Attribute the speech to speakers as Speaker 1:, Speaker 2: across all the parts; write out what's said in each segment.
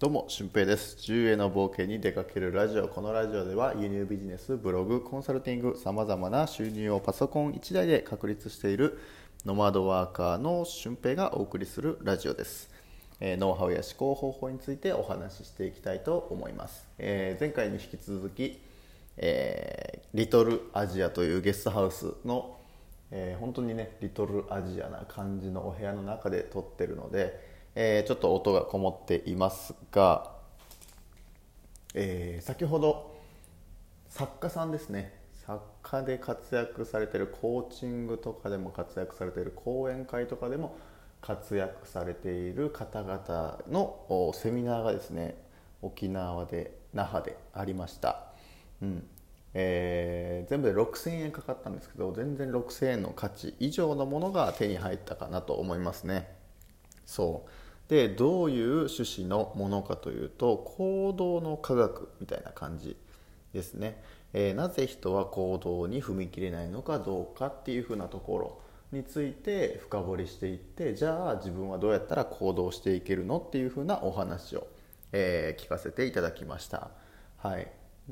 Speaker 1: どうも、俊平です。10への冒険に出かけるラジオ。このラジオでは輸入ビジネス、ブログ、コンサルティング、様々な収入をパソコン1台で確立しているノマドワーカーの俊平がお送りするラジオです。えー、ノウハウや思考方法についてお話ししていきたいと思います。えー、前回に引き続き、えー、リトルアジアというゲストハウスの、え本当にね、リトルアジアな感じのお部屋の中で撮ってるので、えー、ちょっと音がこもっていますが、えー、先ほど作家さんですね。作家で活躍されてるコーチングとかでも活躍されている講演会とかでも活躍されている方々のセミナーがですね沖縄で那覇でありました、うん。えー、全部で6000円かかったんですけど全然6000円の価値以上のものが手に入ったかなと思いますね。そう。でどういう趣旨のものかというと行動の科学みたいな感じですね、えー、なぜ人は行動に踏み切れないのかどうかっていうふうなところについて深掘りしていってじゃあ自分はどうやったら行動していけるのっていうふうなお話を、えー、聞かせていただきました、はい。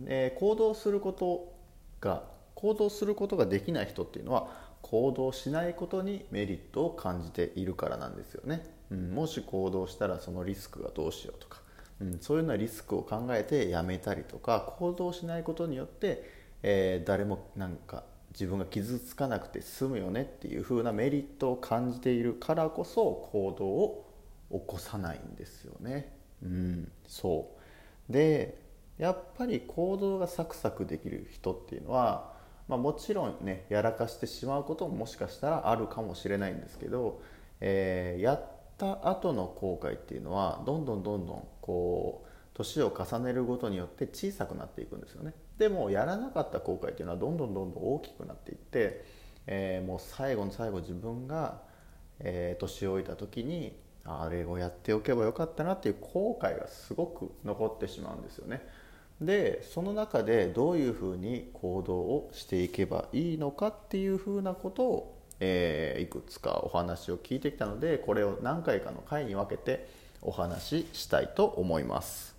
Speaker 1: えー、行動することが行動することができない人っていうのは行動しないことにメリットを感じているからなんですよね。うん、もし行動したらそのリスクがどうしようとか、うん、そういうようなリスクを考えてやめたりとか行動しないことによって、えー、誰もなんか自分が傷つかなくて済むよねっていう風なメリットを感じているからこそ行動を起こさないんですよね。うん、そうでやっぱり行動がサクサクできる人っていうのは、まあ、もちろんねやらかしてしまうことももしかしたらあるかもしれないんですけど、えー、やっった後の後悔っていうのはどんどんどんどんこう年を重ねるごとによって小さくなっていくんですよね。でもやらなかった後悔っていうのはどんどんどんどん大きくなっていって、えー、もう最後の最後自分が、えー、年老いた時にあれをやっておけばよかったなっていう後悔がすごく残ってしまうんですよね。でその中でどういうふうに行動をしていけばいいのかっていうふうなことをえー、いくつかお話を聞いてきたのでこれを何回かの回に分けてお話ししたいと思います。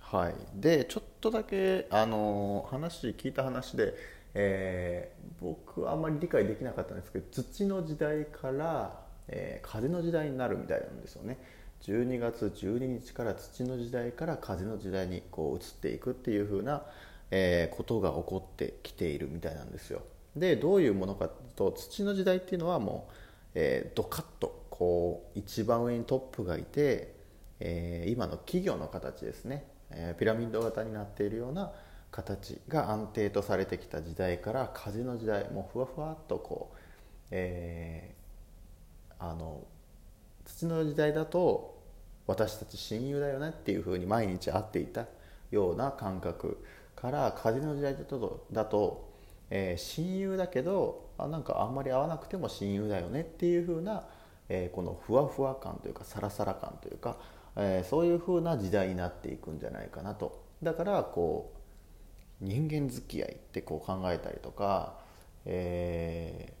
Speaker 1: はい、でちょっとだけ、あの話聞いた話で、えー、僕はあんまり理解できなかったんですけど土の時代から、え、風の時代になるみたいなんですよね。12月12日から土の時代から風の時代にこう移っていくっていう風な、え、ことが起こってきているみたいなんですよ。でどういうものかと土の時代っていうのはもう、えー、ドカッとこう一番上にトップがいて、えー、今の企業の形ですね、えー、ピラミッド型になっているような形が安定とされてきた時代から風の時代もうふわふわっとこう、えー、あの土の時代だと私たち親友だよねっていうふうに毎日会っていたような感覚から風の時代だとだとえー、親友だけどあなんかあんまり会わなくても親友だよねっていう風な、えー、このふわふわ感というかサラサラ感というか、えー、そういう風な時代になっていくんじゃないかなと。だからこう人間付き合いってこう考えたりとか、え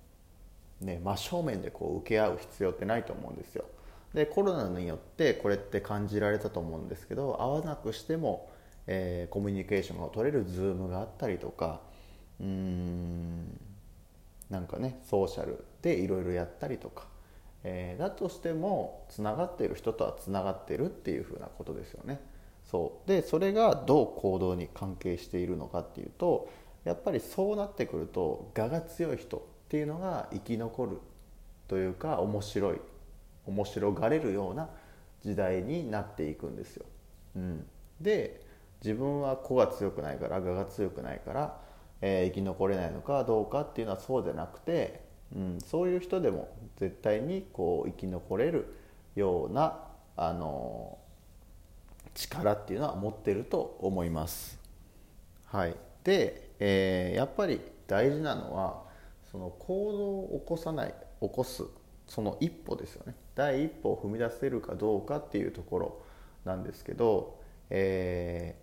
Speaker 1: ーね、真正面でこう受け合う必要ってないと思うんですよ。でコロナによってこれって感じられたと思うんですけど会わなくしても、え、コミュニケーションが取れる Zoom があったりとかうんなんかねソーシャルでいろいろやったりとか、えー、だとしてもつながってる人とはつながってるっていうふうなことですよね。そうでそれがどう行動に関係しているのかっていうとやっぱりそうなってくると我が強い人っていうのが生き残るというか面白い面白がれるような時代になっていくんですよ。うん、で自分は子が強くないから我が強くないからえー、生き残れないのかどうかっていうのはそうじゃなくて、うん、そういう人でも絶対にこう生き残れるような、あの力っていうのは持ってると思います。はい、で、えー、やっぱり大事なのはその行動を起こさない起こすその一歩ですよね。第一歩を踏み出せるかどうかっていうところなんですけど、え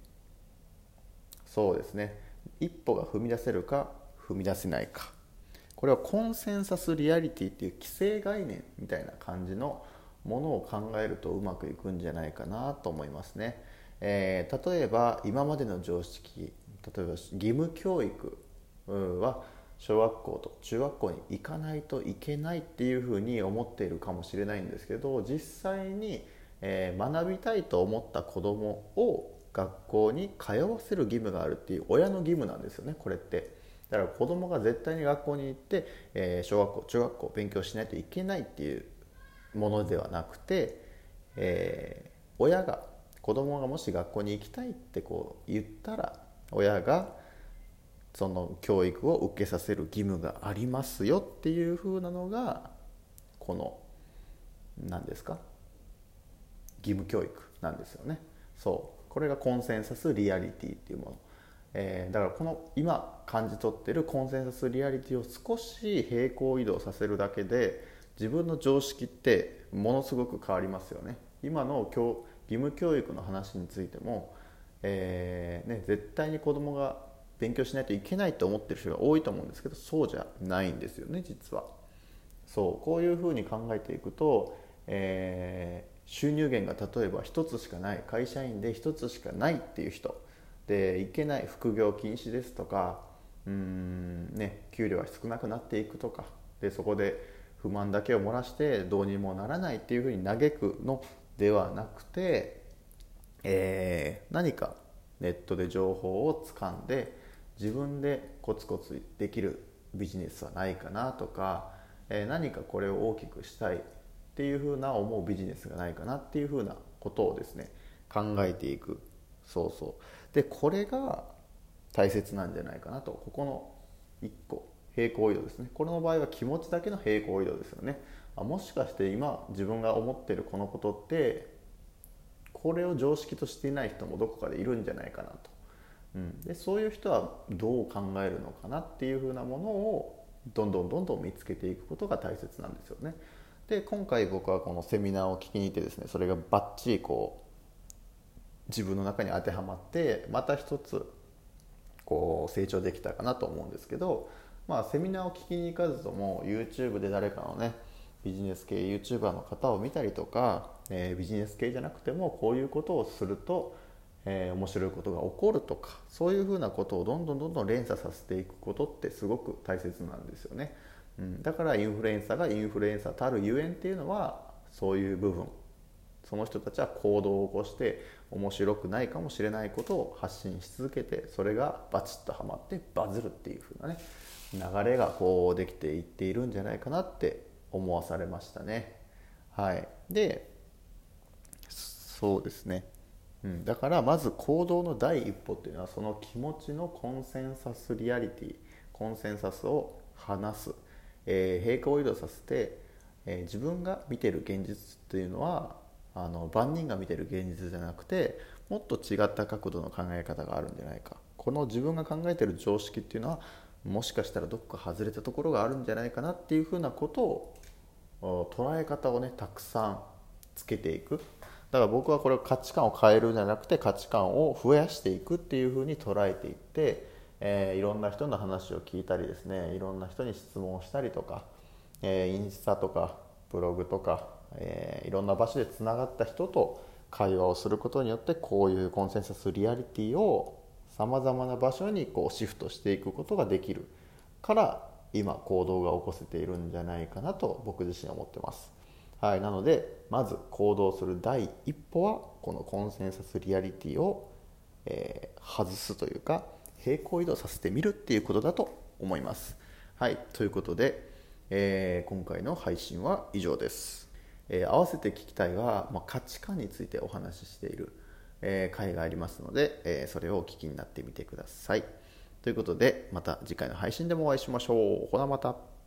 Speaker 1: ー、そうですね。一歩が踏み出せるか踏み出せないかこれはコンセンサスリアリティっていう既成概念みたいな感じのものを考えるとうまくいくんじゃないかなと思いますね。えー、例えば今までの常識例えば義務教育は小学校と中学校に行かないといけないっていうふうに思っているかもしれないんですけど実際に、えー、学びたいと思った子どもを学校に通わせる義務があるっていう親の義務なんですよねこれって。だから子供が絶対に学校に行って、えー、小学校中学校勉強しないといけないっていうものではなくて、えー、親が子供がもし学校に行きたいってこう言ったら親がその教育を受けさせる義務がありますよっていうふうなのがこの何ですか義務教育なんですよねそうこれがコンセンサスリアリティっていうもの、えー、だからこの今感じ取ってるコンセンサスリアリティを少し平行移動させるだけで自分の常識ってものすごく変わりますよね今の教義務教育の話についても、えーね、絶対に子供が勉強しないといけないと思ってる人が多いと思うんですけどそうじゃないんですよね実は。そうこういうふうに考えていくと、えー、収入源が例えば1つしかない会社員で1つしかないっていう人でいけない副業禁止ですとかうん、ね、給料が少なくなっていくとかでそこで不満だけを漏らしてどうにもならないっていうふうに嘆くのではなくて、えー、何かネットで情報をつかんで自分でコツコツできるビジネスはないかなとか、えー、何かこれを大きくしたいっていうふうな思うビジネスがないかなっていうふうなことをですね考えていく。そうそう。でこれが大切なんじゃないかなと。ここの1個平行移動ですね。これの場合は気持ちだけの平行移動ですよね。あもしかして今自分が思ってるこのことってこれを常識としていない人もどこかでいるんじゃないかなと、うん、でそういう人はどう考えるのかなっていうふうなものをどんどんどんどん見つけていくことが大切なんですよね。で今回僕はこのセミナーを聞きに行ってですねそれがバッチリこう自分の中に当てはまってまた一つこう成長できたかなと思うんですけどまあ、セミナーを聞きに行かずとも YouTube で誰かのねビジネス系 YouTuber の方を見たりとか、えー、ビジネス系じゃなくてもこういうことをすると、えー、面白いことが起こるとかそういうふうなことをどんどんどんどん連鎖させていくことってすごく大切なんですよね、うん、だからインフルエンサーがインフルエンサーたるゆえんっていうのはそういう部分。その人たちは行動を起こして面白くないかもしれないことを発信し続けてそれがバチッとはまってバズるっていうふうなね流れがこうできていっているんじゃないかなって思わされましたね。はい、でそうですね、うん、だからまず行動の第一歩っていうのはその気持ちのコンセンサスリアリティコンセンサスを話す、えー、平行移動させて、えー、自分が見てる現実っていうのはあの万人が見てる現実じゃなくてもっと違った角度の考え方があるんじゃないか。この自分が考えてる常識っていうのはもしかしたらどこか外れたところがあるんじゃないかなっていうふうなことを捉え方をねたくさんつけていく。だから僕はこれ価値観を変えるんじゃなくて価値観を増やしていくっていうふうに捉えていって、えー、いろんな人の話を聞いたりですねいろんな人に質問をしたりとか、えー、インスタとかブログとか、えー、いろんな場所でつながった人と会話をすることによってこういうコンセンサスリアリティをさまざまな場所にこうシフトしていくことができるから今行動が起こせているんじゃないかなと僕自身は思ってます。はい、なのでまず行動する第一歩はこのコンセンサスリアリティを、えー、外すというか平行移動させてみるっていうことだと思います。はいということで、えー、今回の配信は以上です。えー、合わせて聞きたいは、まあ、価値観についてお話ししているえー、回がありますので、え、それをお聞きになってみてください。ということで、また次回の配信でもお会いしましょう。ほなまた。